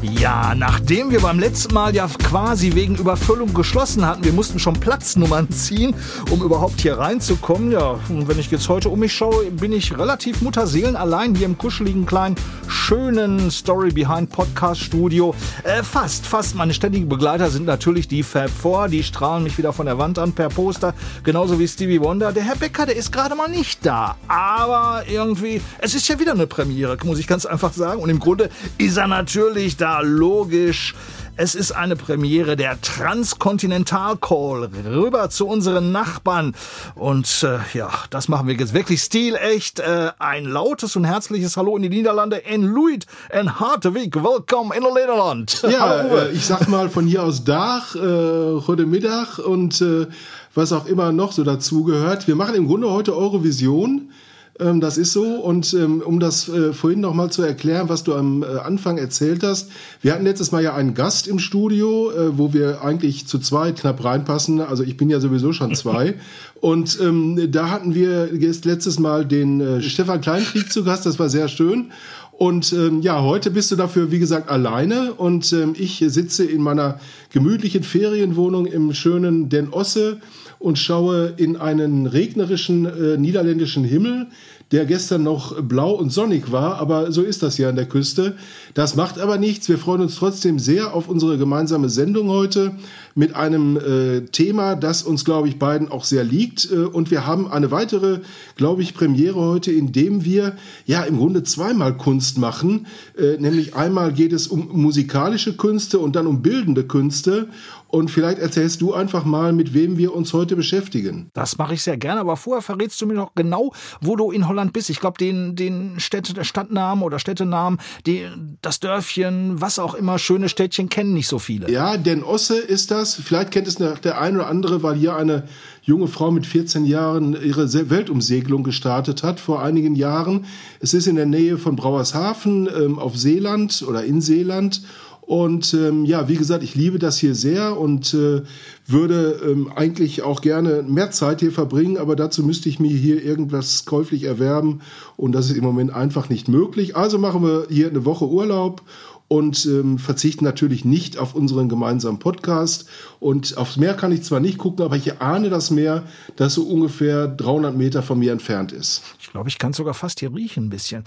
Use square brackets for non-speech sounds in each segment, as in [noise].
Ja, nachdem wir beim letzten Mal ja quasi wegen Überfüllung geschlossen hatten, wir mussten schon Platznummern [laughs] ziehen, um überhaupt hier reinzukommen. Ja, und wenn ich jetzt heute um mich schaue, bin ich relativ Mutterseelen allein hier im kuscheligen kleinen, schönen Story Behind Podcast Studio. Äh, fast, fast. Meine ständigen Begleiter sind natürlich die Fab Four, die strahlen mich wieder von der Wand an per Poster, genauso wie Stevie Wonder. Der Herr Becker, der ist gerade mal nicht da. Aber irgendwie, es ist ja wieder eine Premiere, muss ich ganz einfach sagen. Und im Grunde ist er natürlich da logisch. Es ist eine Premiere der Transkontinental Call rüber zu unseren Nachbarn. Und äh, ja, das machen wir jetzt wirklich stilecht. Äh, ein lautes und herzliches Hallo in die Niederlande. En Luid en Hartewig, willkommen in Nederland. Ja, äh, ich sag mal von hier aus Dach, äh, heute Mittag und äh, was auch immer noch so dazugehört. Wir machen im Grunde heute Eurovision. Ähm, das ist so. Und ähm, um das äh, vorhin noch mal zu erklären, was du am äh, Anfang erzählt hast. Wir hatten letztes Mal ja einen Gast im Studio, äh, wo wir eigentlich zu zweit knapp reinpassen. Also ich bin ja sowieso schon zwei. [laughs] Und ähm, da hatten wir letztes Mal den äh, Stefan Kleinkrieg zu Gast. Das war sehr schön. Und ähm, ja, heute bist du dafür, wie gesagt, alleine. Und ähm, ich sitze in meiner gemütlichen Ferienwohnung im schönen Den Osse und schaue in einen regnerischen äh, niederländischen Himmel, der gestern noch blau und sonnig war, aber so ist das ja an der Küste. Das macht aber nichts. Wir freuen uns trotzdem sehr auf unsere gemeinsame Sendung heute mit einem äh, Thema, das uns, glaube ich, beiden auch sehr liegt. Äh, und wir haben eine weitere, glaube ich, Premiere heute, in dem wir ja im Grunde zweimal Kunst machen. Äh, nämlich einmal geht es um musikalische Künste und dann um bildende Künste. Und vielleicht erzählst du einfach mal, mit wem wir uns heute beschäftigen. Das mache ich sehr gerne, aber vorher verrätst du mir noch genau, wo du in Holland bist. Ich glaube, den, den Städte, Stadtnamen oder Städtenamen, die, das Dörfchen, was auch immer, schöne Städtchen kennen nicht so viele. Ja, Den Osse ist das. Vielleicht kennt es der ein oder andere, weil hier eine junge Frau mit 14 Jahren ihre Weltumsegelung gestartet hat vor einigen Jahren. Es ist in der Nähe von Brauershafen ähm, auf Seeland oder in Seeland. Und ähm, ja, wie gesagt, ich liebe das hier sehr und äh, würde ähm, eigentlich auch gerne mehr Zeit hier verbringen, aber dazu müsste ich mir hier irgendwas käuflich erwerben und das ist im Moment einfach nicht möglich. Also machen wir hier eine Woche Urlaub und ähm, verzichten natürlich nicht auf unseren gemeinsamen Podcast. Und aufs Meer kann ich zwar nicht gucken, aber ich ahne das Meer, das so ungefähr 300 Meter von mir entfernt ist. Ich glaube, ich kann sogar fast hier riechen ein bisschen.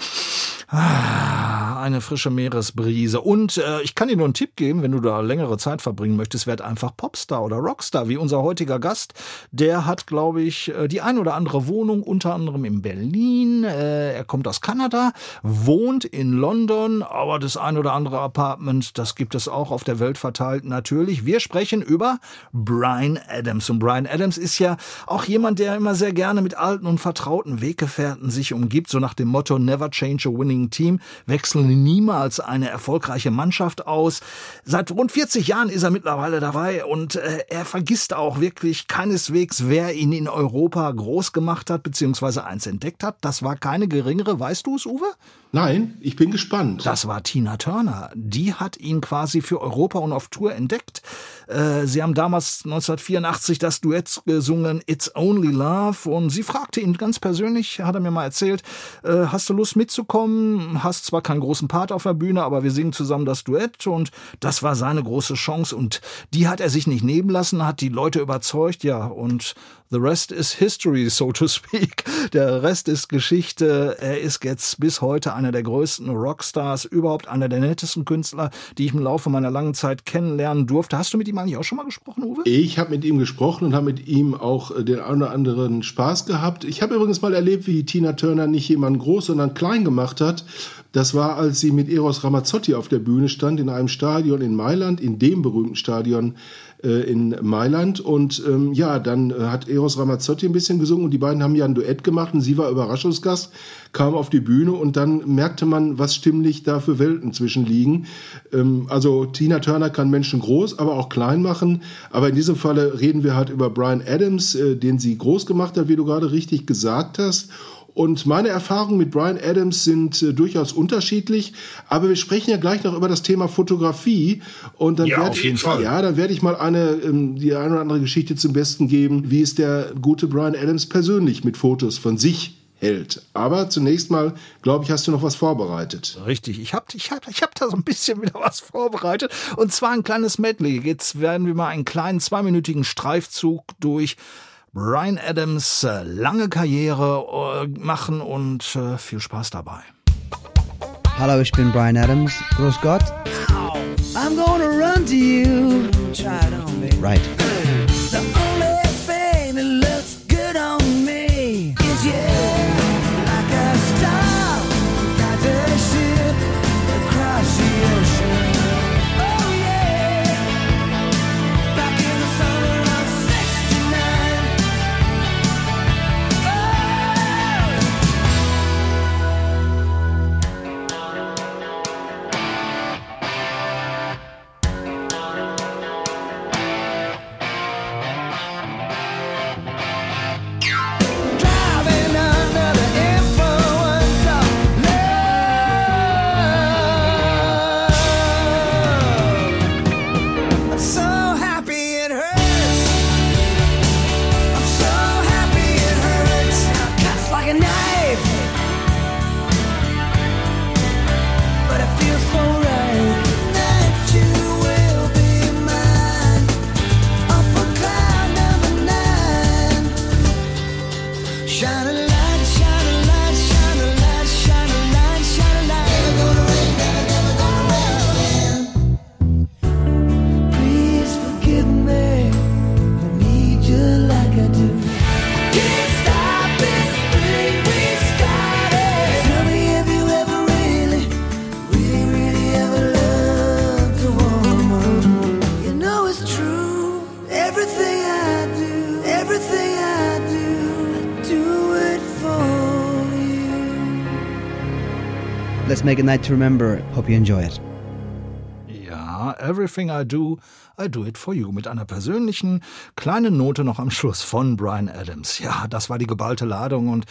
Ah, eine frische Meeresbrise. Und äh, ich kann dir nur einen Tipp geben, wenn du da längere Zeit verbringen möchtest, werd einfach Popstar oder Rockstar, wie unser heutiger Gast. Der hat, glaube ich, äh, die ein oder andere Wohnung, unter anderem in Berlin. Äh, er kommt aus Kanada, wohnt in London, aber das ein oder andere Apartment, das gibt es auch auf der Welt verteilt natürlich. Wir sprechen über Brian Adams. Und Brian Adams ist ja auch jemand, der immer sehr gerne mit alten und vertrauten Weggefährten sich umgibt, so nach dem Motto Never change a winning Team, wechseln niemals eine erfolgreiche Mannschaft aus. Seit rund 40 Jahren ist er mittlerweile dabei und äh, er vergisst auch wirklich keineswegs, wer ihn in Europa groß gemacht hat, beziehungsweise eins entdeckt hat. Das war keine geringere, weißt du es, Uwe? Nein, ich bin gespannt. Das war Tina Turner. Die hat ihn quasi für Europa und auf Tour entdeckt. Äh, sie haben damals 1984 das Duett gesungen It's Only Love und sie fragte ihn ganz persönlich, hat er mir mal erzählt, äh, hast du Lust mitzukommen? Hast zwar keinen großen Part auf der Bühne, aber wir singen zusammen das Duett und das war seine große Chance und die hat er sich nicht nehmen lassen, hat die Leute überzeugt, ja und The rest is history, so to speak. Der Rest ist Geschichte. Er ist jetzt bis heute einer der größten Rockstars, überhaupt einer der nettesten Künstler, die ich im Laufe meiner langen Zeit kennenlernen durfte. Hast du mit ihm eigentlich auch schon mal gesprochen, Uwe? Ich habe mit ihm gesprochen und habe mit ihm auch äh, den einen oder anderen Spaß gehabt. Ich habe übrigens mal erlebt, wie Tina Turner nicht jemanden groß, sondern klein gemacht hat Das war, als sie mit Eros Ramazzotti auf der Bühne stand in einem Stadion in Mailand, in dem berühmten Stadion äh, in Mailand. Und ähm, ja, dann äh, hat Eros Ramazzotti ein bisschen gesungen und die beiden haben ja ein Duett gemacht und sie war Überraschungsgast, kam auf die Bühne und dann merkte man, was stimmlich da für Welten zwischen liegen. Ähm, also Tina Turner kann Menschen groß, aber auch klein machen. Aber in diesem Falle reden wir halt über Brian Adams, äh, den sie groß gemacht hat, wie du gerade richtig gesagt hast. Und meine Erfahrungen mit Brian Adams sind äh, durchaus unterschiedlich, aber wir sprechen ja gleich noch über das Thema Fotografie und dann ja, werde auf jeden ich, Fall. ja, dann werde ich mal eine ähm, die eine oder andere Geschichte zum Besten geben, wie es der gute Brian Adams persönlich mit Fotos von sich hält. Aber zunächst mal, glaube ich, hast du noch was vorbereitet. Richtig, ich habe ich hab, ich hab da so ein bisschen wieder was vorbereitet. Und zwar ein kleines Medley. Jetzt werden wir mal einen kleinen zweiminütigen Streifzug durch Brian Adams äh, lange Karriere äh, machen und äh, viel Spaß dabei. Hallo, ich bin Brian Adams. Grüß Gott. I'm gonna run to you. Try it on me. Right. Let's make a night to remember. Hope you enjoy it. Yeah, Everything I Do, I Do It For You mit einer persönlichen kleinen Note noch am Schluss von Brian Adams. Ja, das war die geballte Ladung und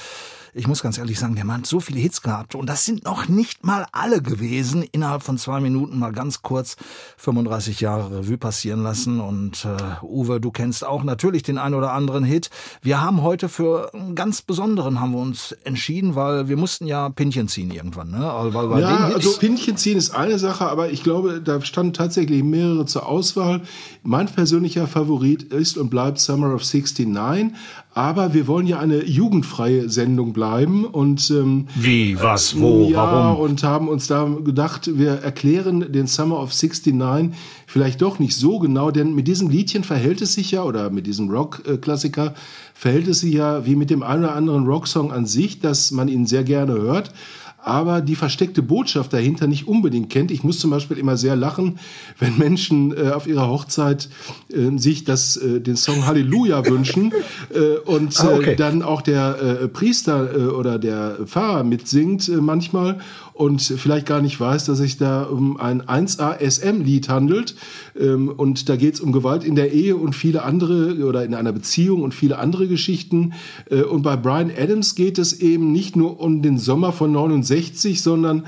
ich muss ganz ehrlich sagen, der Mann hat so viele Hits gehabt und das sind noch nicht mal alle gewesen. Innerhalb von zwei Minuten mal ganz kurz 35 Jahre Revue passieren lassen und äh, Uwe, du kennst auch natürlich den ein oder anderen Hit. Wir haben heute für einen ganz besonderen haben wir uns entschieden, weil wir mussten ja Pinchen ziehen irgendwann, ne? Weil bei Ja, also Pinchen ziehen ist eine Sache, aber ich glaube, da standen tatsächlich mehrere zur Auswahl. Mein persönlicher Favorit ist und bleibt Summer of 69, aber wir wollen ja eine jugendfreie Sendung bleiben und ähm, Wie, was, wo, ja, warum? und haben uns da gedacht, wir erklären den Summer of 69 vielleicht doch nicht so genau, denn mit diesem Liedchen verhält es sich ja, oder mit diesem Rock-Klassiker verhält es sich ja wie mit dem einen oder anderen Rocksong an sich, dass man ihn sehr gerne hört, aber die versteckte Botschaft dahinter nicht unbedingt kennt. Ich muss zum Beispiel immer sehr lachen, wenn Menschen äh, auf ihrer Hochzeit äh, sich das, äh, den Song Halleluja wünschen äh, und Ah, okay. äh, dann auch der äh, Priester oder der Pfarrer mitsingt manchmal und vielleicht gar nicht weiß, dass sich da um ein 1A SM-Lied handelt. Ähm, und da geht es um Gewalt in der Ehe und viele andere oder in einer Beziehung und viele andere Geschichten. Äh, und bei Brian Adams geht es eben nicht nur um den Sommer von 69, sondern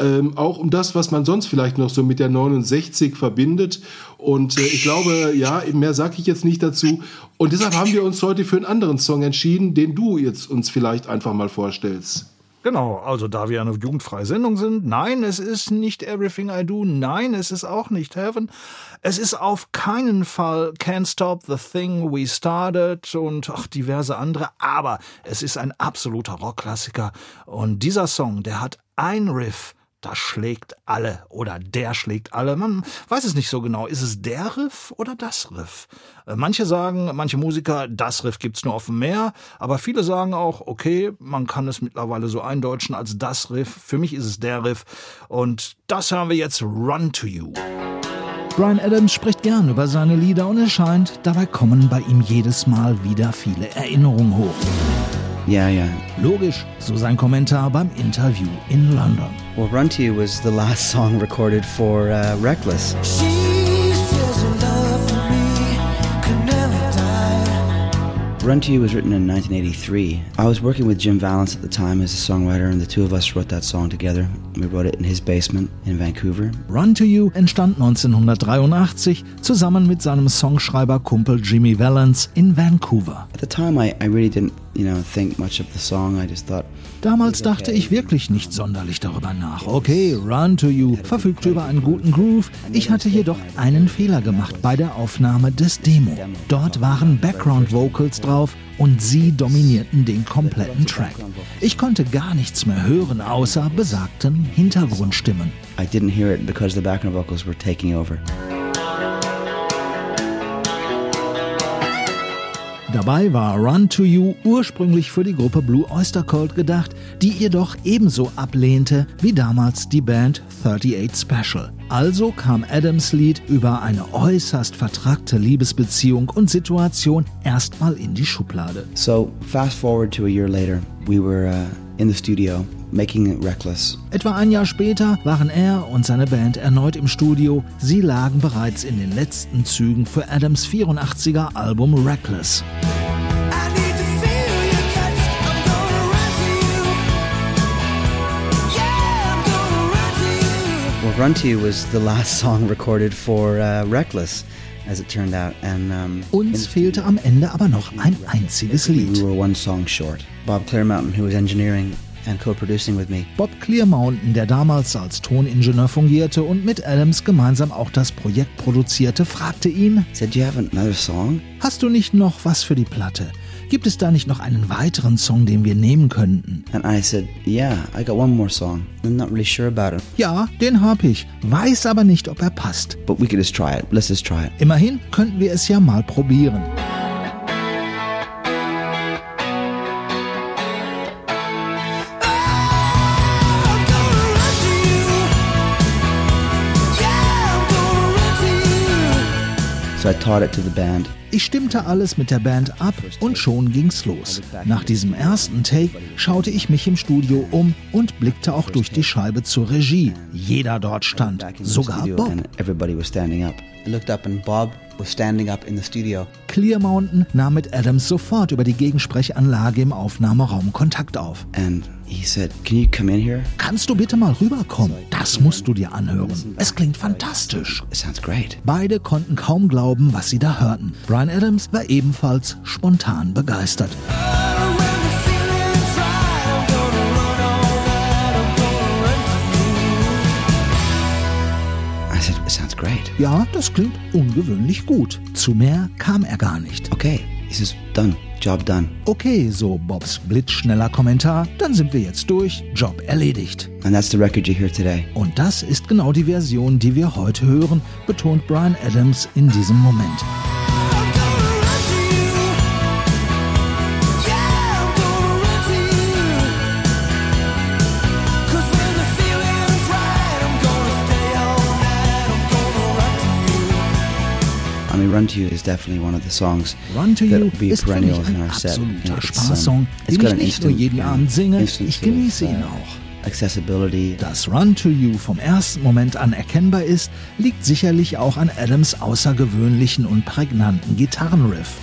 ähm, auch um das, was man sonst vielleicht noch so mit der 69 verbindet. Und äh, ich glaube, ja, mehr sage ich jetzt nicht dazu. Und deshalb haben wir uns heute für einen anderen Song entschieden, den du jetzt uns vielleicht einfach mal vorstellst. Genau, also da wir eine jugendfreie Sendung sind, nein, es ist nicht Everything I Do, nein, es ist auch nicht Heaven. Es ist auf keinen Fall Can't Stop the Thing We Started und ach, diverse andere, aber es ist ein absoluter Rockklassiker und dieser Song, der hat ein Riff, das schlägt alle oder der schlägt alle. Man weiß es nicht so genau. Ist es der Riff oder das Riff? Äh, manche sagen, manche Musiker, das Riff gibt's nur auf dem Meer, aber viele sagen auch, okay, man kann es mittlerweile so eindeutschen als das Riff. Für mich ist es der Riff und das hören wir jetzt Run to You. Brian Adams spricht gern über seine Lieder und es scheint, dabei kommen bei ihm jedes Mal wieder viele Erinnerungen hoch. Yeah, yeah. Logisch, so sein Kommentar beim Interview in London. Well, Run to You was the last song recorded for uh, Reckless. Run to You was written in 1983. I was working with Jim Valance at the time as a songwriter, and the two of us wrote that song together. We wrote it in his basement in Vancouver. Run to You entstand 1983 zusammen mit seinem Songschreiber-Kumpel Jimmy Valance in Vancouver. At the time, I, I really didn't, you know, think much of the song. I just thought, Damals dachte ich wirklich nicht sonderlich darüber nach. Okay, Run to You verfügte über einen guten Groove. Ich hatte jedoch einen Fehler gemacht bei der Aufnahme des Demo. Dort waren Background Vocals drauf und sie dominierten den kompletten Track. Ich konnte gar nichts mehr hören außer besagten Hintergrundstimmen. I didn't hear it because the background vocals were taking over. Dabei war Run to You ursprünglich für die Gruppe Blue Oyster Cult gedacht, die jedoch ebenso ablehnte wie damals die Band 38 Special. Also kam Adams Lied über eine äußerst vertrackte Liebesbeziehung und Situation erstmal in die Schublade. So, fast forward to a year later, we were uh, in the studio making it reckless. Etwa ein Jahr später waren er und seine Band erneut im Studio. Sie lagen bereits in den letzten Zügen für Adams 84er Album Reckless. Well, Run to You was the last [laughs] song recorded for uh, Reckless, Uns fehlte am Ende aber noch ein einziges we Lied. were one song short. Bob Clearmountain, who was engineering and co-producing with me, Bob Clearmountain, der damals als Toningenieur fungierte und mit Adams gemeinsam auch das Projekt produzierte, fragte ihn, said, "Do you have another song?" hast du nicht noch was für die Platte? Gibt es da nicht noch einen weiteren Song, den wir nehmen könnten? And I said, "Yeah, I got one more song. I'm not really sure about it, Ja, den hab ich, weiß aber nicht, ob er passt. but we could just try it. Let's just try it." Immerhin könnten wir es ja mal probieren. Ich stimmte alles mit der Band ab und schon ging's los. Nach diesem ersten Take schaute ich mich im Studio um und blickte auch durch die Scheibe zur Regie. Jeder dort stand, sogar Bob. Was standing up in the studio. Clear Mountain nahm mit Adams sofort über die Gegensprechanlage im Aufnahmeraum Kontakt auf. And he said, Can you come in here? Kannst du bitte mal rüberkommen? Das musst du dir anhören. Es klingt fantastisch. It sounds great. Beide konnten kaum glauben, was sie da hörten. Brian Adams war ebenfalls spontan begeistert. Said, sounds great. Ja, das klingt ungewöhnlich gut. Zu mehr kam er gar nicht. Okay. He says, Done. Job done. Okay, so Bobs blitzschneller Kommentar, dann sind wir jetzt durch, Job erledigt. And that's the record you hear today. Und das ist genau die Version, die wir heute hören, betont Brian Adams in diesem Moment. Run to You is definitely one of the songs Run to You ist für mich in ein absoluter Spaßsong, den ich nicht nur jeden Abend singe, ich genieße ihn uh, auch. Accessibility. Dass Run to You vom ersten Moment an erkennbar ist, liegt sicherlich auch an Adams außergewöhnlichen und prägnanten Gitarrenriff.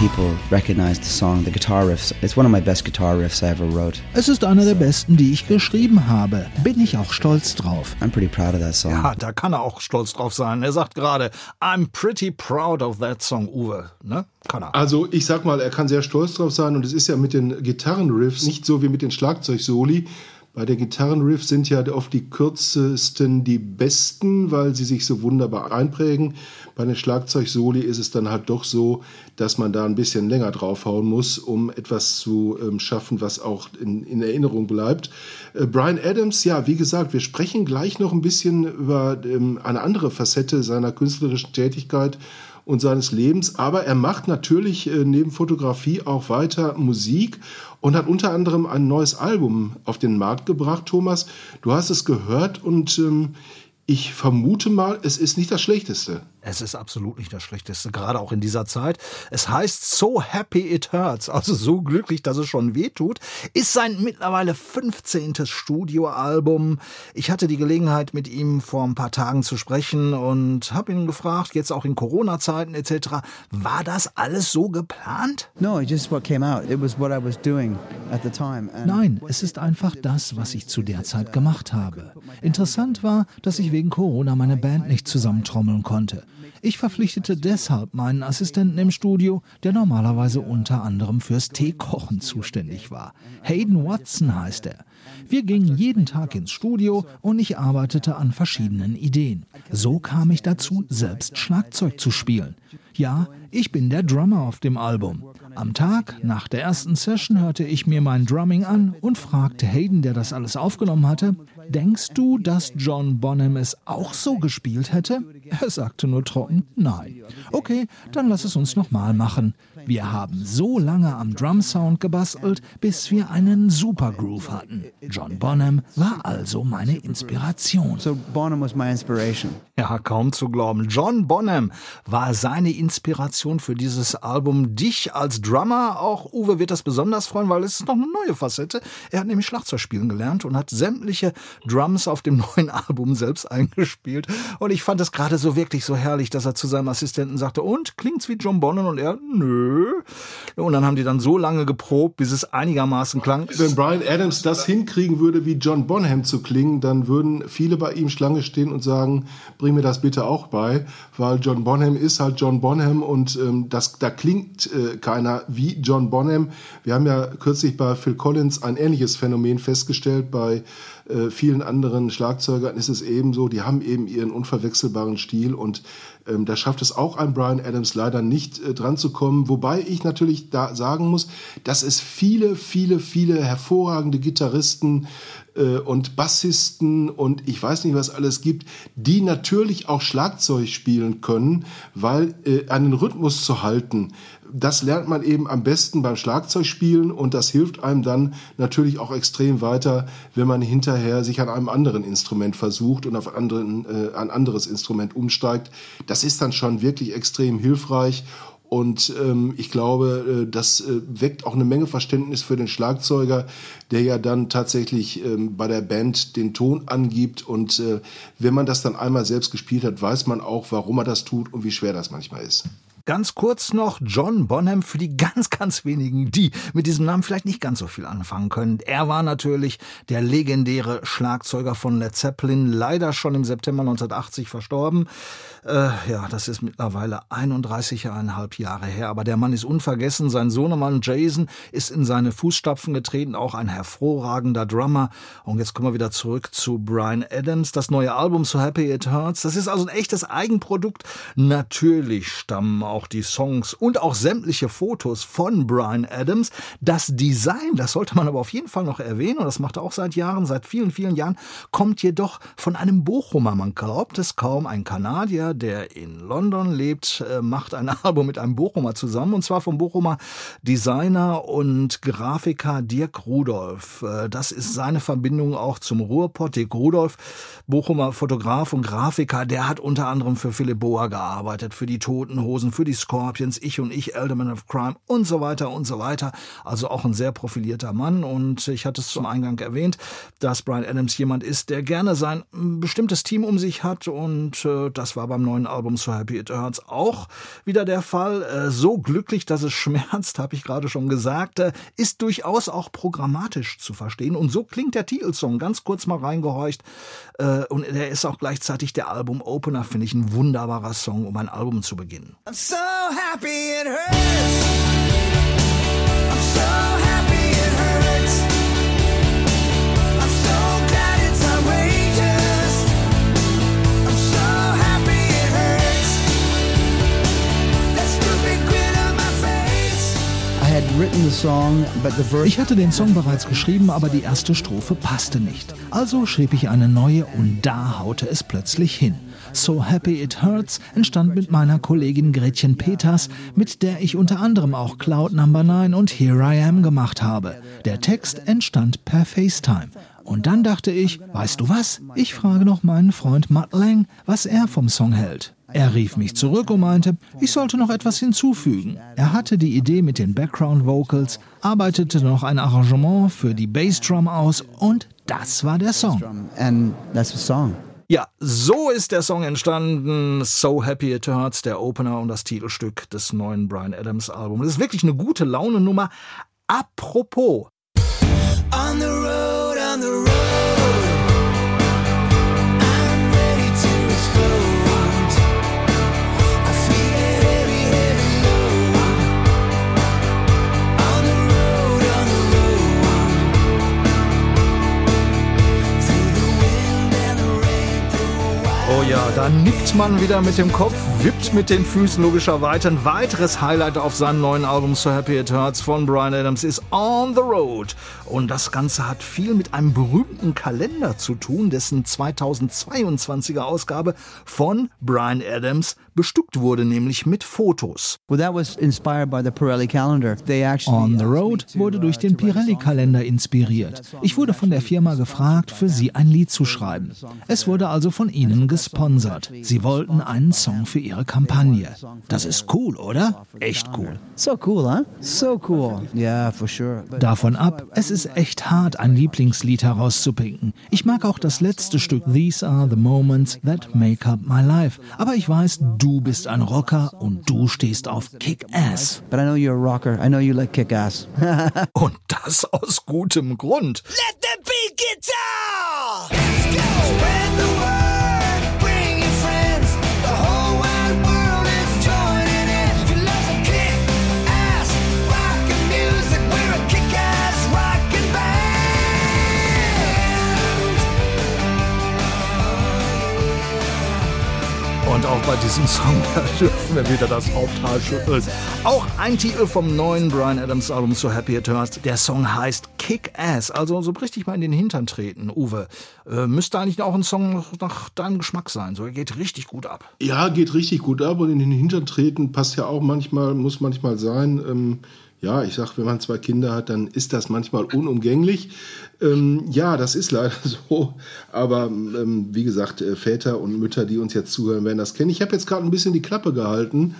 People recognize the song, the guitar riffs. It's one of my best guitar riffs I ever wrote. Es ist einer der besten, die ich geschrieben habe. Bin ich auch stolz drauf. I'm pretty proud of that song. Ja, da kann er auch stolz drauf sein. Er sagt gerade, I'm pretty proud of that song, Uwe. Ne? Kann er. Also ich sag mal, er kann sehr stolz drauf sein und es ist ja mit den Gitarrenriffs nicht so wie mit den Schlagzeugsoli. Bei der Gitarrenriff sind ja oft die kürzesten die besten, weil sie sich so wunderbar einprägen. Bei den Schlagzeugsoli ist es dann halt doch so, dass man da ein bisschen länger draufhauen muss, um etwas zu ähm, schaffen, was auch in, in Erinnerung bleibt. Äh, Brian Adams, ja, wie gesagt, wir sprechen gleich noch ein bisschen über ähm, eine andere Facette seiner künstlerischen Tätigkeit und seines Lebens. Aber er macht natürlich äh, neben Fotografie auch weiter Musik und hat unter anderem ein neues Album auf den Markt gebracht, Thomas. Du hast es gehört und ähm, ich vermute mal, es ist nicht das Schlechteste. Es ist absolut nicht das Schlechteste, gerade auch in dieser Zeit. Es heißt So Happy It Hurts, also so glücklich, dass es schon weh tut. Ist sein mittlerweile 15. Studioalbum. Ich hatte die Gelegenheit, mit ihm vor ein paar Tagen zu sprechen und habe ihn gefragt, jetzt auch in Corona-Zeiten etc., war das alles so geplant? No, just what came out. It was what I was doing at the time. Nein, es ist einfach das, was ich zu der Zeit gemacht habe. Interessant war, dass ich wegen Corona meine Band nicht zusammentrommeln konnte. Ich verpflichtete deshalb meinen Assistenten im Studio, der normalerweise unter anderem fürs Teekochen zuständig war. Hayden Watson heißt er. Wir gingen jeden Tag ins Studio und ich arbeitete an verschiedenen Ideen. So kam ich dazu, selbst Schlagzeug zu spielen. Ja, ich bin der Drummer auf dem Album. Am Tag nach der ersten Session hörte ich mir mein Drumming an und fragte Hayden, der das alles aufgenommen hatte, denkst du, dass John Bonham es auch so gespielt hätte? Er sagte nur trocken, nein. Okay, dann lass es uns nochmal machen. Wir haben so lange am Drum-Sound gebastelt, bis wir einen Supergroove hatten. John Bonham war also meine Inspiration. So Bonham was my inspiration. Ja, kaum zu glauben. John Bonham war seine Inspiration für dieses Album. Dich als Drummer, auch Uwe wird das besonders freuen, weil es ist noch eine neue Facette. Er hat nämlich Schlagzeug spielen gelernt und hat sämtliche Drums auf dem [laughs] neuen Album selbst eingespielt. Und ich fand es gerade so wirklich so herrlich, dass er zu seinem Assistenten sagte, und klingt's wie John Bonham? Und er, nö. Und dann haben die dann so lange geprobt, bis es einigermaßen klang. Wenn Brian Adams das hinkriegen würde, wie John Bonham zu klingen, dann würden viele bei ihm Schlange stehen und sagen, bring mir das bitte auch bei, weil John Bonham ist halt John Bonham und ähm, das, da klingt äh, keiner wie John Bonham. Wir haben ja kürzlich bei Phil Collins ein ähnliches Phänomen festgestellt. Bei äh, vielen anderen Schlagzeugern ist es ebenso, die haben eben ihren unverwechselbaren Stil und ähm, da schafft es auch ein Brian Adams leider nicht äh, dran zu kommen. Wobei ich natürlich da sagen muss, dass es viele, viele, viele hervorragende Gitarristen äh, und Bassisten und ich weiß nicht, was alles gibt, die natürlich auch Schlagzeug spielen können, weil äh, einen Rhythmus zu halten, das lernt man eben am besten beim Schlagzeugspielen und das hilft einem dann natürlich auch extrem weiter, wenn man hinterher sich an einem anderen Instrument versucht und auf anderen, äh, ein anderes Instrument umsteigt. Das ist dann schon wirklich extrem hilfreich und ähm, ich glaube, äh, das äh, weckt auch eine Menge Verständnis für den Schlagzeuger, der ja dann tatsächlich ähm, bei der Band den Ton angibt. Und äh, wenn man das dann einmal selbst gespielt hat, weiß man auch, warum er das tut und wie schwer das manchmal ist. Ganz kurz noch John Bonham für die ganz, ganz wenigen, die mit diesem Namen vielleicht nicht ganz so viel anfangen können. Er war natürlich der legendäre Schlagzeuger von Led Zeppelin, leider schon im September 1980 verstorben. Äh, ja, das ist mittlerweile 31,5 Jahre her, aber der Mann ist unvergessen. Sein Sohnemann Jason ist in seine Fußstapfen getreten, auch ein hervorragender Drummer. Und jetzt kommen wir wieder zurück zu Brian Adams, das neue Album So Happy It Hurts. Das ist also ein echtes Eigenprodukt. Natürlich stammen auch die Songs und auch sämtliche Fotos von Brian Adams. Das Design, das sollte man aber auf jeden Fall noch erwähnen, und das macht er auch seit Jahren, seit vielen, vielen Jahren, kommt jedoch von einem Bochumer. Man glaubt es kaum, ein Kanadier, der in London lebt, äh, macht ein [laughs] Album mit einem Bochumer zusammen, und zwar vom Bochumer Designer und Grafiker Dirk Rudolph. Äh, das ist seine Verbindung auch zum Ruhrpott. Dirk Rudolph, Bochumer Fotograf und Grafiker, der hat unter anderem für Philipp Boa gearbeitet, für die Toten Hosen, für die Scorpions, Ich und Ich, Elderman of Crime und so weiter und so weiter. Also auch ein sehr profilierter Mann und ich hatte es zum Eingang erwähnt, dass Brian Adams jemand ist, der gerne sein bestimmtes Team um sich hat und äh, das war beim neuen Album So Happy It Hurts auch wieder der Fall. Äh, so glücklich, dass es [laughs] schmerzt, habe ich gerade schon gesagt, äh, ist durchaus auch programmatisch zu verstehen und so klingt der Titelsong ganz kurz mal reingehorcht äh, und er ist auch gleichzeitig der Album-Opener, finde ich ein wunderbarer Song, um ein Album zu beginnen. Ich hatte den Song bereits geschrieben, aber die erste Strophe passte nicht. Also schrieb ich eine neue und da haute es plötzlich hin. So Happy It Hurts entstand mit meiner Kollegin Gretchen Peters, mit der ich unter anderem auch Cloud Number 9 und Here I Am gemacht habe. Der Text entstand per FaceTime. Und dann dachte ich, weißt du was? Ich frage noch meinen Freund Matt Lang, was er vom Song hält. Er rief mich zurück und meinte, ich sollte noch etwas hinzufügen. Er hatte die Idee mit den Background Vocals, arbeitete noch ein Arrangement für die Bassdrum aus und das war der Song. Ja, so ist der Song entstanden. So Happy It Hurts, der Opener und das Titelstück des neuen Brian Adams Albums. Das ist wirklich eine gute Laune-Nummer. Apropos. On the road, on the road. Ja, da nickt man wieder mit dem Kopf, wippt mit den Füßen logischerweise. Ein weiteres Highlight auf seinem neuen Album So Happy It Hurts von Brian Adams ist On the Road. Und das Ganze hat viel mit einem berühmten Kalender zu tun, dessen 2022er Ausgabe von Brian Adams bestückt wurde, nämlich mit Fotos. Well, that was inspired by the Pirelli calendar. They actually On the Road wurde durch den Pirelli-Kalender inspiriert. Ich wurde von der Firma gefragt, für sie ein Lied zu schreiben. Es wurde also von ihnen gesponsert. Sie wollten einen Song für ihre Kampagne. Das ist cool, oder? Echt cool. So cool, huh? So cool. Yeah, for sure. Davon ab, es ist echt hart, ein Lieblingslied herauszupinken. Ich mag auch das letzte Stück These are the moments that make up my life. Aber ich weiß, du bist ein Rocker und du stehst auf Kick-Ass. but I know you're a rocker. I know you like kick ass. [laughs] Und das aus gutem Grund. Let the beat get down. Und auch bei diesem Song [laughs] dürfen wir wieder das Haupthaar schütteln. Auch ein Titel vom neuen Brian Adams Album So Happy It Hurts. Der Song heißt Kick Ass, also so richtig mal in den Hintern treten. Uwe, äh, müsste eigentlich auch ein Song nach, nach deinem Geschmack sein. So, er geht richtig gut ab. Ja, geht richtig gut ab und in den Hintern treten passt ja auch manchmal, muss manchmal sein. Ähm, ja, ich sag, wenn man zwei Kinder hat, dann ist das manchmal unumgänglich. Ähm, ja, das ist leider [laughs] so. Aber ähm, wie gesagt, äh, Väter und Mütter, die uns jetzt zuhören, werden das kennen. Ich habe jetzt gerade ein bisschen die Klappe gehalten.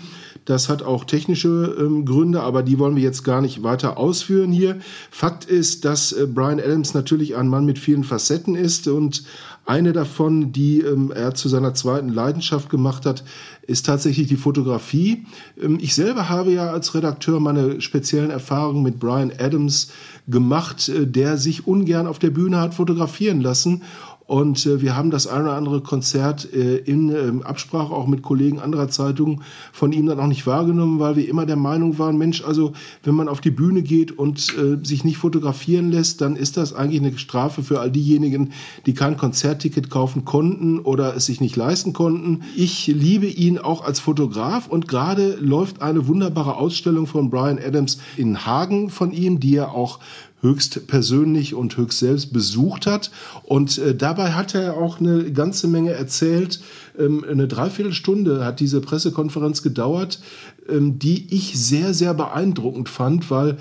Das hat auch technische ähm, Gründe, aber die wollen wir jetzt gar nicht weiter ausführen hier. Fakt ist, dass äh, Brian Adams natürlich ein Mann mit vielen Facetten ist und eine davon, die ähm, er zu seiner zweiten Leidenschaft gemacht hat, ist tatsächlich die Fotografie. Ähm, ich selber habe ja als Redakteur meine speziellen Erfahrungen mit Brian Adams gemacht, äh, der sich ungern auf der Bühne hat fotografieren lassen. Und äh, wir haben das eine oder andere Konzert äh, in ähm, Absprache auch mit Kollegen anderer Zeitungen von ihm dann auch nicht wahrgenommen, weil wir immer der Meinung waren, Mensch, also wenn man auf die Bühne geht und äh, sich nicht fotografieren lässt, dann ist das eigentlich eine Strafe für all diejenigen, die kein Konzertticket kaufen konnten oder es sich nicht leisten konnten. Ich liebe ihn auch als Fotograf und gerade läuft eine wunderbare Ausstellung von Brian Adams in Hagen von ihm, die er auch höchst persönlich und höchst selbst besucht hat. Und äh, dabei hat er auch eine ganze Menge erzählt. Ähm, eine Dreiviertelstunde hat diese Pressekonferenz gedauert, ähm, die ich sehr, sehr beeindruckend fand, weil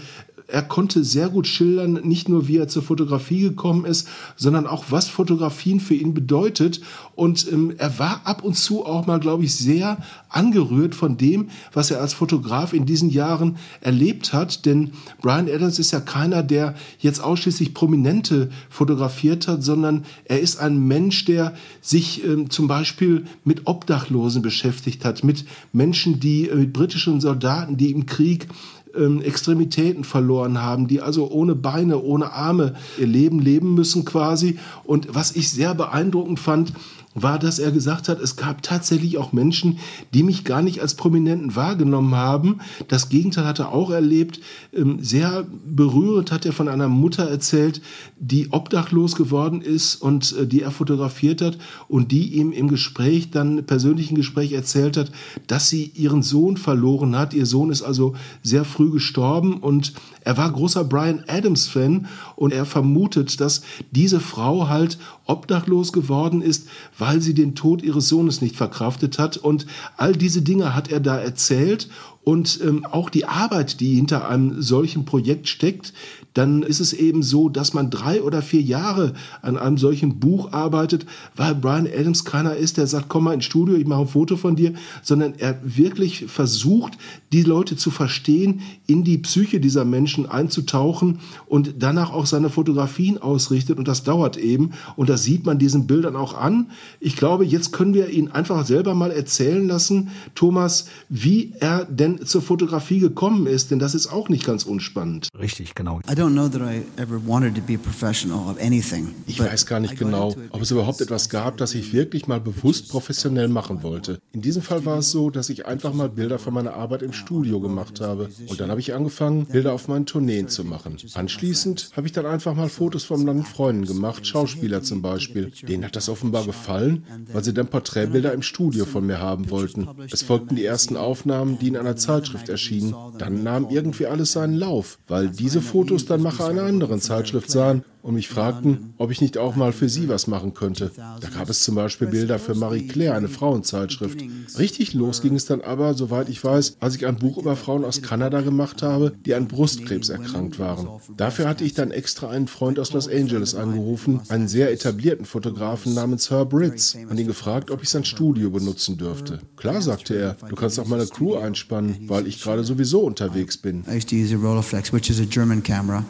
er konnte sehr gut schildern, nicht nur wie er zur Fotografie gekommen ist, sondern auch was Fotografien für ihn bedeutet. Und ähm, er war ab und zu auch mal, glaube ich, sehr angerührt von dem, was er als Fotograf in diesen Jahren erlebt hat. Denn Brian Adams ist ja keiner, der jetzt ausschließlich Prominente fotografiert hat, sondern er ist ein Mensch, der sich ähm, zum Beispiel mit Obdachlosen beschäftigt hat, mit Menschen, die, äh, mit britischen Soldaten, die im Krieg ähm, Extremitäten verloren haben, die also ohne Beine, ohne Arme ihr Leben leben müssen quasi. Und was ich sehr beeindruckend fand, war, dass er gesagt hat, es gab tatsächlich auch Menschen, die mich gar nicht als Prominenten wahrgenommen haben. Das Gegenteil hat er auch erlebt. Ähm, Sehr berührend hat er von einer Mutter erzählt, die obdachlos geworden ist und äh, die er fotografiert hat und die ihm im Gespräch, dann persönlichen Gespräch erzählt hat, dass sie ihren Sohn verloren hat. Ihr Sohn ist also sehr früh gestorben und er war großer Brian Adams Fan und er vermutet, dass diese Frau halt obdachlos geworden ist, weil sie den Tod ihres Sohnes nicht verkraftet hat. Und all diese Dinge hat er da erzählt und ähm, auch die Arbeit, die hinter einem solchen Projekt steckt, dann ist es eben so, dass man drei oder vier Jahre an einem solchen Buch arbeitet, weil Brian Adams keiner ist, der sagt, komm mal ins Studio, ich mache ein Foto von dir, sondern er wirklich versucht, die Leute zu verstehen, in die Psyche dieser Menschen einzutauchen und danach auch seine Fotografien ausrichtet und das dauert eben und das sieht man diesen Bildern auch an. Ich glaube, jetzt können wir ihn einfach selber mal erzählen lassen, Thomas, wie er denn zur Fotografie gekommen ist, denn das ist auch nicht ganz unspannend. Richtig, genau. I don't know that I ever wanted to be a professional of anything. Ich weiß gar nicht genau, ob es überhaupt etwas gab, das ich wirklich mal bewusst professionell machen wollte. In diesem Fall war es so, dass ich einfach mal Bilder von meiner Arbeit im Studio gemacht habe. Und dann habe ich angefangen, Bilder auf meinen Tourneen zu machen. Anschließend habe ich dann einfach mal Fotos von meinen Freunden gemacht, Schauspieler zum Beispiel. Denen hat das offenbar gefallen, weil sie dann Porträtbilder im Studio von mir haben wollten. Es folgten die ersten Aufnahmen, die in einer Zeitschrift erschienen. Dann nahm irgendwie alles seinen Lauf, weil diese Fotos dann Macher einer anderen Zeitschrift sahen und mich fragten, ob ich nicht auch mal für sie was machen könnte. Da gab es zum Beispiel Bilder für Marie Claire, eine Frauenzeitschrift. Richtig los ging es dann aber, soweit ich weiß, als ich ein Buch über Frauen aus Kanada gemacht habe, die an Brustkrebs erkrankt waren. Dafür hatte ich dann extra einen Freund aus Los Angeles angerufen, einen sehr etablierten Fotografen namens Herb Ritz, und ihn gefragt, ob ich sein Studio benutzen dürfte. Klar, sagte er, du kannst auch meine Crew einspannen, weil ich gerade sowieso unterwegs bin.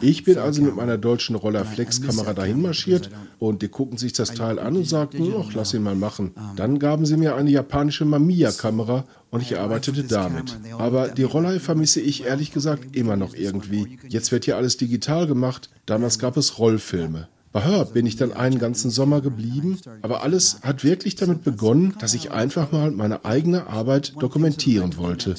Ich bin also mit meiner deutschen Rolleiflex-Kamera dahin marschiert und die guckten sich das Teil an und sagten, ach, lass ihn mal machen. Dann gaben sie mir eine japanische Mamiya-Kamera und ich arbeitete damit. Aber die Rollei vermisse ich ehrlich gesagt immer noch irgendwie. Jetzt wird hier alles digital gemacht. Damals gab es Rollfilme. Bei Herb bin ich dann einen ganzen Sommer geblieben, aber alles hat wirklich damit begonnen, dass ich einfach mal meine eigene Arbeit dokumentieren wollte.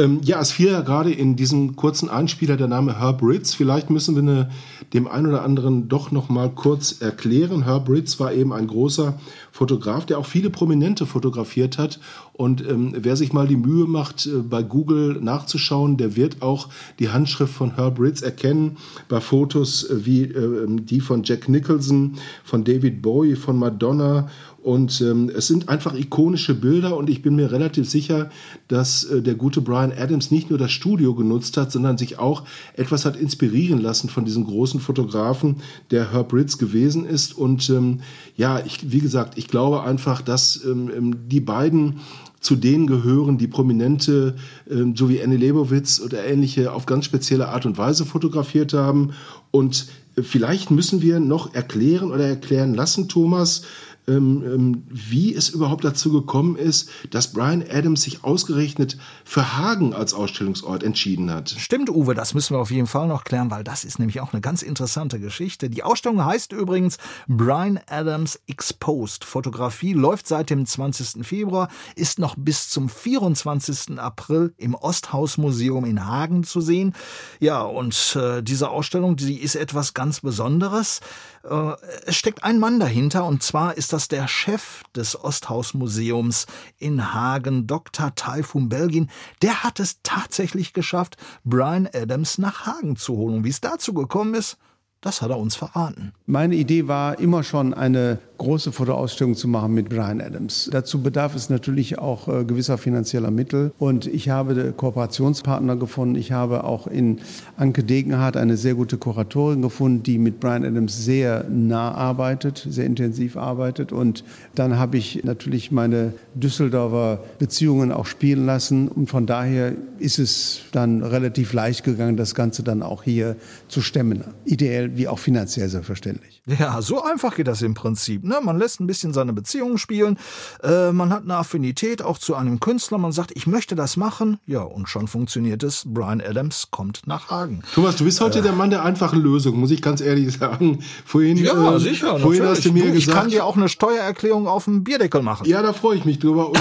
Ähm, ja, es fiel ja gerade in diesem kurzen Einspieler der Name Herb Ritz. Vielleicht müssen wir ne, dem einen oder anderen doch noch mal kurz erklären. Herb Ritz war eben ein großer Fotograf, der auch viele Prominente fotografiert hat. Und ähm, wer sich mal die Mühe macht, äh, bei Google nachzuschauen, der wird auch die Handschrift von Herb Ritz erkennen. Bei Fotos äh, wie äh, die von Jack Nicholson, von David Bowie, von Madonna und ähm, es sind einfach ikonische Bilder und ich bin mir relativ sicher, dass äh, der gute Brian Adams nicht nur das Studio genutzt hat, sondern sich auch etwas hat inspirieren lassen von diesem großen Fotografen, der Herb Ritz gewesen ist. Und ähm, ja, ich, wie gesagt, ich glaube einfach, dass ähm, ähm, die beiden zu denen gehören, die Prominente, ähm, so wie Annie Leibovitz oder ähnliche, auf ganz spezielle Art und Weise fotografiert haben. Und äh, vielleicht müssen wir noch erklären oder erklären lassen, Thomas, ähm, ähm, wie es überhaupt dazu gekommen ist, dass Brian Adams sich ausgerechnet für Hagen als Ausstellungsort entschieden hat. Stimmt, Uwe, das müssen wir auf jeden Fall noch klären, weil das ist nämlich auch eine ganz interessante Geschichte. Die Ausstellung heißt übrigens Brian Adams Exposed. Fotografie läuft seit dem 20. Februar, ist noch bis zum 24. April im Osthausmuseum in Hagen zu sehen. Ja, und äh, diese Ausstellung, die ist etwas ganz Besonderes. Äh, es steckt ein Mann dahinter und zwar ist das der Chef des Osthausmuseums in Hagen, Dr. Taifun Belgin. Der hat es tatsächlich geschafft, Brian Adams nach Hagen zu holen. Und wie es dazu gekommen ist, das hat er uns verraten. Meine Idee war immer schon eine große Fotoausstellung zu machen mit Brian Adams. Dazu bedarf es natürlich auch äh, gewisser finanzieller Mittel und ich habe Kooperationspartner gefunden. Ich habe auch in Anke Degenhardt eine sehr gute Kuratorin gefunden, die mit Brian Adams sehr nah arbeitet, sehr intensiv arbeitet und dann habe ich natürlich meine Düsseldorfer Beziehungen auch spielen lassen und von daher ist es dann relativ leicht gegangen, das Ganze dann auch hier zu stemmen. Ideell wie auch finanziell selbstverständlich. Ja, so einfach geht das im Prinzip. Ne? Man lässt ein bisschen seine Beziehungen spielen, äh, man hat eine Affinität auch zu einem Künstler, man sagt, ich möchte das machen, ja, und schon funktioniert es. Brian Adams kommt nach Hagen. Thomas, du bist heute der Mann der einfachen Lösung, muss ich ganz ehrlich sagen. Vorhin, Ja, äh, sicher. vorhin hast du mir ich gesagt, kann dir auch eine Steuererklärung auf dem Bierdeckel machen. Ja, da freue ich mich drüber. Und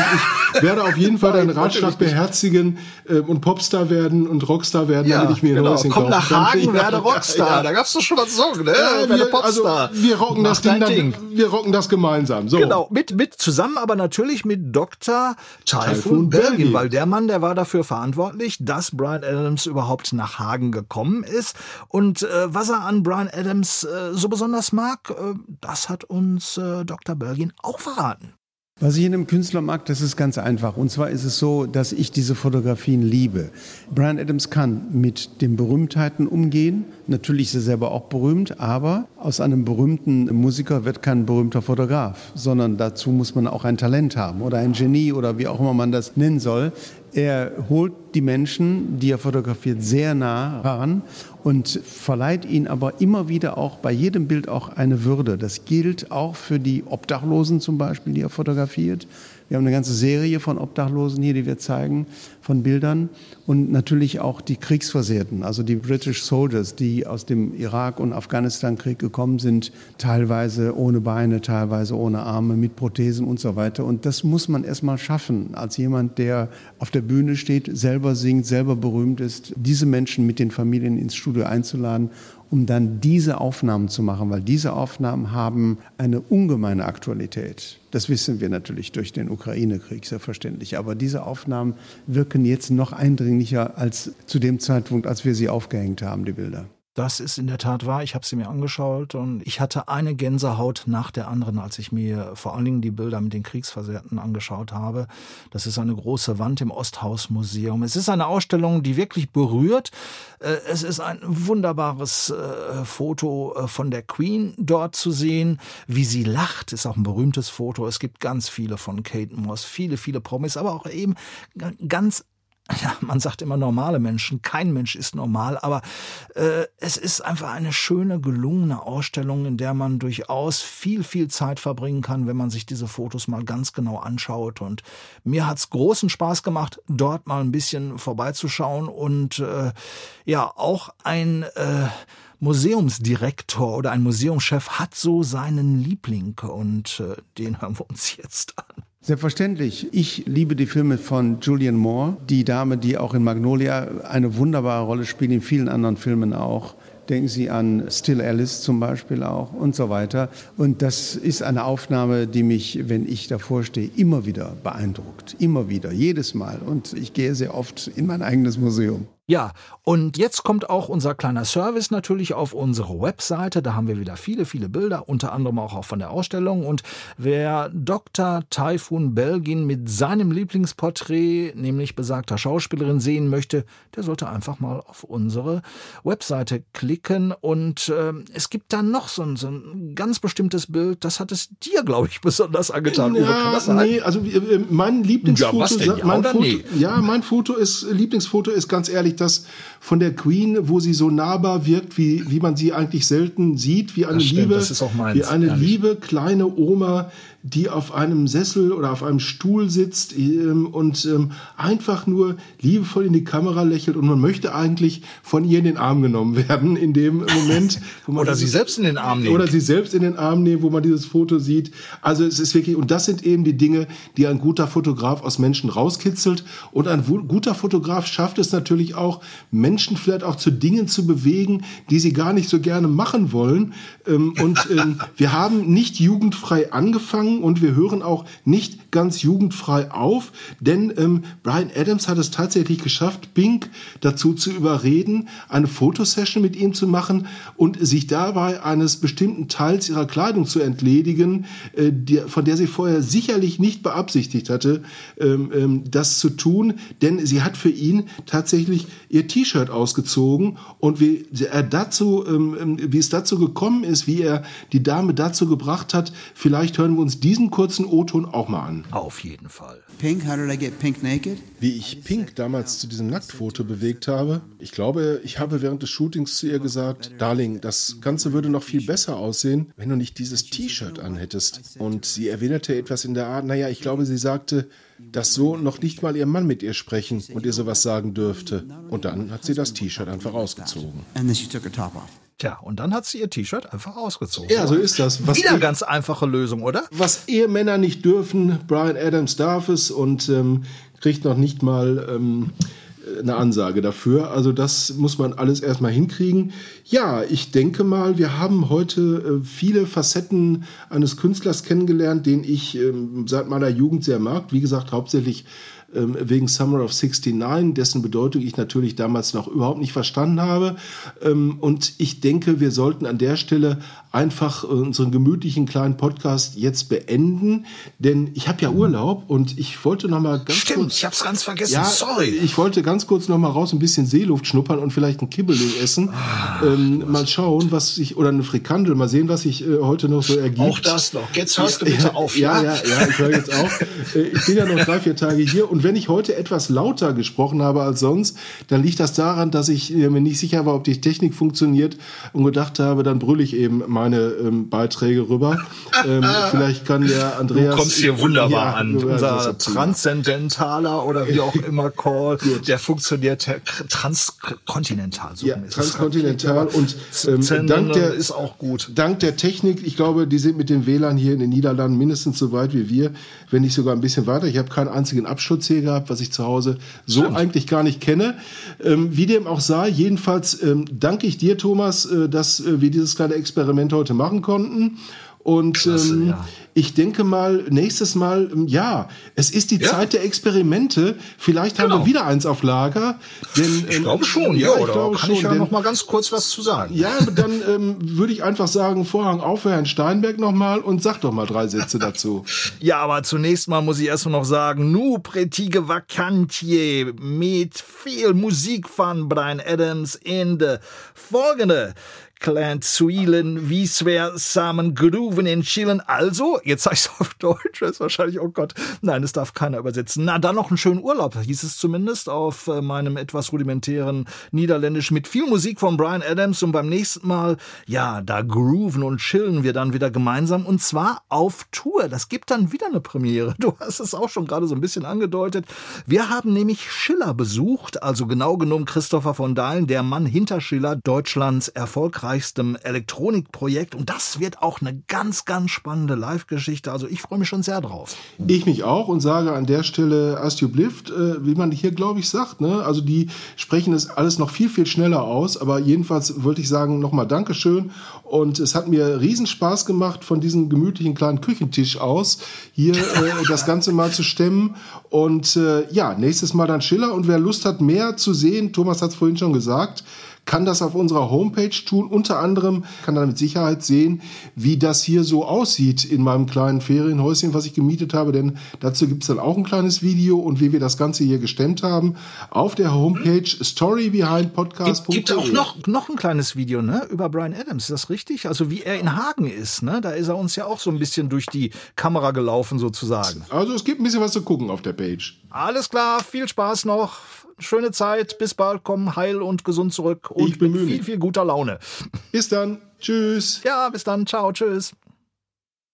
ich [laughs] werde auf jeden Fall deinen Ratschlag beherzigen ähm, und Popstar werden und Rockstar werden, damit ich mir ein genau. Häuschen Komm kaufen nach. Hagen, [laughs] Ja, werde ja, Rockstar. ja. Da gab's doch schon was Song, ne? Ja, wir, also, Popstar. wir rocken Mach das Ding, dann, Ding. wir rocken das gemeinsam. So. Genau, mit, mit zusammen aber natürlich mit Dr. Typhoon Typhoon weil der Mann, der war dafür verantwortlich, dass Brian Adams überhaupt nach Hagen gekommen ist. Und äh, was er an Brian Adams äh, so besonders mag, äh, das hat uns äh, Dr. Belgin auch verraten. Was ich in einem Künstler mag, das ist ganz einfach. Und zwar ist es so, dass ich diese Fotografien liebe. Brian Adams kann mit den Berühmtheiten umgehen. Natürlich ist er selber auch berühmt, aber aus einem berühmten Musiker wird kein berühmter Fotograf, sondern dazu muss man auch ein Talent haben oder ein Genie oder wie auch immer man das nennen soll. Er holt die Menschen, die er fotografiert, sehr nah ran und verleiht ihnen aber immer wieder auch bei jedem Bild auch eine Würde. Das gilt auch für die Obdachlosen zum Beispiel, die er fotografiert. Wir haben eine ganze Serie von Obdachlosen hier, die wir zeigen, von Bildern. Und natürlich auch die Kriegsversehrten, also die British Soldiers, die aus dem Irak- und Afghanistan-Krieg gekommen sind, teilweise ohne Beine, teilweise ohne Arme, mit Prothesen und so weiter. Und das muss man erstmal schaffen, als jemand, der auf der Bühne steht, selber singt, selber berühmt ist, diese Menschen mit den Familien ins Studio einzuladen um dann diese Aufnahmen zu machen, weil diese Aufnahmen haben eine ungemeine Aktualität. Das wissen wir natürlich durch den Ukraine-Krieg, selbstverständlich. Aber diese Aufnahmen wirken jetzt noch eindringlicher als zu dem Zeitpunkt, als wir sie aufgehängt haben, die Bilder. Das ist in der Tat wahr. Ich habe sie mir angeschaut und ich hatte eine Gänsehaut nach der anderen, als ich mir vor allen Dingen die Bilder mit den Kriegsversehrten angeschaut habe. Das ist eine große Wand im Osthausmuseum. Es ist eine Ausstellung, die wirklich berührt. Äh, Es ist ein wunderbares äh, Foto äh, von der Queen dort zu sehen. Wie sie lacht, ist auch ein berühmtes Foto. Es gibt ganz viele von Kate Moss, viele, viele Promis, aber auch eben ganz ja, man sagt immer normale Menschen, kein Mensch ist normal, aber äh, es ist einfach eine schöne, gelungene Ausstellung, in der man durchaus viel, viel Zeit verbringen kann, wenn man sich diese Fotos mal ganz genau anschaut. Und mir hat's großen Spaß gemacht, dort mal ein bisschen vorbeizuschauen und äh, ja, auch ein äh, Museumsdirektor oder ein Museumschef hat so seinen Liebling und äh, den hören wir uns jetzt an. Selbstverständlich. Ich liebe die Filme von Julian Moore, die Dame, die auch in Magnolia eine wunderbare Rolle spielt, in vielen anderen Filmen auch. Denken Sie an Still Alice zum Beispiel auch und so weiter. Und das ist eine Aufnahme, die mich, wenn ich davor stehe, immer wieder beeindruckt. Immer wieder, jedes Mal. Und ich gehe sehr oft in mein eigenes Museum. Ja, und jetzt kommt auch unser kleiner Service natürlich auf unsere Webseite. Da haben wir wieder viele, viele Bilder, unter anderem auch, auch von der Ausstellung. Und wer Dr. Typhoon Belgin mit seinem Lieblingsporträt, nämlich besagter Schauspielerin, sehen möchte, der sollte einfach mal auf unsere Webseite klicken. Und ähm, es gibt da noch so ein, so ein ganz bestimmtes Bild, das hat es dir, glaube ich, besonders angetan. Uwe. Ja, sein? nee, also äh, mein Lieblingsfoto, Ja, was denn, ja mein oder Foto, nee? ja, mein Foto ist Lieblingsfoto ist ganz ehrlich das von der Queen, wo sie so nahbar wirkt, wie wie man sie eigentlich selten sieht, wie eine stimmt, liebe, wie eine ehrlich. liebe kleine Oma, die auf einem Sessel oder auf einem Stuhl sitzt ähm, und ähm, einfach nur liebevoll in die Kamera lächelt und man möchte eigentlich von ihr in den Arm genommen werden in dem Moment, [laughs] wo man Oder sie dieses- selbst in den Arm nehmen. oder sie selbst in den Arm nehmen, wo man dieses Foto sieht. Also es ist wirklich, und das sind eben die Dinge, die ein guter Fotograf aus Menschen rauskitzelt. Und ein guter Fotograf schafft es natürlich auch, Menschen vielleicht auch zu Dingen zu bewegen, die sie gar nicht so gerne machen wollen. Ähm, Und ähm, wir haben nicht jugendfrei angefangen und wir hören auch nicht ganz jugendfrei auf, denn ähm, Brian Adams hat es tatsächlich geschafft, Pink dazu zu überreden, eine Fotosession mit ihm zu machen und sich dabei eines bestimmten Teils ihrer Kleidung zu entledigen, äh, die, von der sie vorher sicherlich nicht beabsichtigt hatte, ähm, ähm, das zu tun, denn sie hat für ihn tatsächlich ihr T-Shirt ausgezogen und wie er dazu, ähm, ähm, wie es dazu gekommen ist, wie er die Dame dazu gebracht hat. Vielleicht hören wir uns diesen kurzen O-Ton auch mal an. Auf jeden Fall. Pink, how did I get pink naked? Wie ich Pink damals zu diesem Nacktfoto bewegt habe. Ich glaube, ich habe während des Shootings zu ihr gesagt, Darling, das Ganze würde noch viel besser aussehen, wenn du nicht dieses T-Shirt anhättest. Und sie erwiderte etwas in der Art, naja, ich glaube, sie sagte, dass so noch nicht mal ihr Mann mit ihr sprechen und ihr sowas sagen dürfte. Und dann hat sie das T-Shirt einfach ausgezogen. And then she took her top off. Tja, und dann hat sie ihr T-Shirt einfach ausgezogen. Ja, so ist das. Was Wieder ganz einfache Lösung, oder? was Ehemänner nicht dürfen, Brian Adams darf es und ähm, kriegt noch nicht mal ähm, eine Ansage dafür. Also das muss man alles erstmal hinkriegen. Ja, ich denke mal, wir haben heute äh, viele Facetten eines Künstlers kennengelernt, den ich ähm, seit meiner Jugend sehr mag. Wie gesagt, hauptsächlich ähm, wegen Summer of 69, dessen Bedeutung ich natürlich damals noch überhaupt nicht verstanden habe. Ähm, und ich denke, wir sollten an der Stelle einfach unseren gemütlichen kleinen Podcast jetzt beenden, denn ich habe ja Urlaub und ich wollte noch mal ganz Stimmt, kurz ich hab's ganz vergessen. ja, Sorry. Ich wollte ganz kurz noch mal raus ein bisschen Seeluft schnuppern und vielleicht ein Kibbeling essen. Ah, ähm, mal schauen, was sich oder eine Frikandel, mal sehen, was sich äh, heute noch so ergibt. Auch das noch. Jetzt hörst du bitte auf, Ja, ja? ja, ja, ich höre jetzt auf. Äh, Ich bin ja noch drei, vier Tage hier und wenn ich heute etwas lauter gesprochen habe als sonst, dann liegt das daran, dass ich äh, mir nicht sicher war, ob die Technik funktioniert und gedacht habe, dann brülle ich eben meine ähm, Beiträge rüber. [laughs] ähm, vielleicht kann der Andreas. Du kommst hier wunderbar Ja, an. Unser. Transzendentaler oder wie auch [laughs] immer Call, der funktioniert transkontinental. So Ja, transkontinental und ähm, dank der ist auch gut. Dank der Technik, ich glaube, die sind mit den WLAN hier in den Niederlanden mindestens so weit wie wir, wenn nicht sogar ein bisschen weiter. Ich habe keinen einzigen Abschutz hier gehabt, was ich zu Hause so eigentlich gar nicht kenne. Ähm, wie dem auch sei, jedenfalls ähm, danke ich dir, Thomas, äh, dass äh, wir dieses kleine Experiment heute machen konnten. Und ähm, ja. ich denke mal, nächstes Mal, ähm, ja, es ist die Zeit der Experimente. Vielleicht haben Genau. wir wieder eins auf Lager. Denn, Ich ähm, glaube schon, ja, ich oder glaube kann ich schon, ja denn- noch mal ganz kurz was zu sagen? ja, dann ähm, würde ich einfach sagen, Vorhang auf für Herrn Steinberg nochmal und sag doch mal drei Sätze dazu. [laughs] Ja, aber zunächst mal muss ich erst mal noch sagen, nu pretige vakantie mit viel Musik von Brian Adams in de folgende Clan Zuilen, wie schwer zusammen grooven in Chillen. Also, jetzt sag ich's auf Deutsch, das ist wahrscheinlich, oh Gott, nein, es darf keiner übersetzen. Na, dann noch einen schönen Urlaub, hieß es zumindest auf äh, meinem etwas rudimentären Niederländisch mit viel Musik von Brian Adams und beim nächsten Mal, ja, da grooven und chillen wir dann wieder gemeinsam und zwar auf Tour. Das gibt dann wieder eine Premiere. Du hast es auch schon gerade so ein bisschen angedeutet. Wir haben nämlich Schiller besucht, also genau genommen Christopher von Dahlen, der Mann hinter Schiller, Deutschlands erfolgreichstem Elektronikprojekt und das wird auch eine ganz, ganz spannende Live-Geschichte. Also ich freue mich schon sehr drauf. Ich mich auch und sage an der Stelle As you Blift, äh, wie man hier, glaube ich, sagt. Ne? Also die sprechen es alles noch viel, viel schneller aus. Aber jedenfalls wollte ich sagen, nochmal Dankeschön. Und es hat mir riesen Spaß gemacht, von diesem gemütlichen kleinen Küchentisch aus hier äh, [laughs] das Ganze mal zu stemmen. Und äh, ja, nächstes Mal dann Schiller. Und wer Lust hat, mehr zu sehen, Thomas hat es vorhin schon gesagt, kann das auf unserer Homepage tun. Unter anderem kann er mit Sicherheit sehen, wie das hier so aussieht in meinem kleinen Ferienhäuschen, was ich gemietet habe. Denn dazu gibt es dann auch ein kleines Video und wie wir das Ganze hier gestemmt haben auf der Homepage storybehindpodcast.de. Gibt, gibt auch noch, noch ein kleines Video ne, über Brian Adams, ist das richtig? Also wie er in Hagen ist, ne? da ist er uns ja auch so ein bisschen durch die Kamera gelaufen sozusagen. Also es gibt ein bisschen was zu gucken auf der Page. Alles klar, viel Spaß noch, schöne Zeit, bis bald, komm heil und gesund zurück und mit viel, viel guter Laune. Bis dann. Tschüss. Ja, bis dann, ciao, tschüss.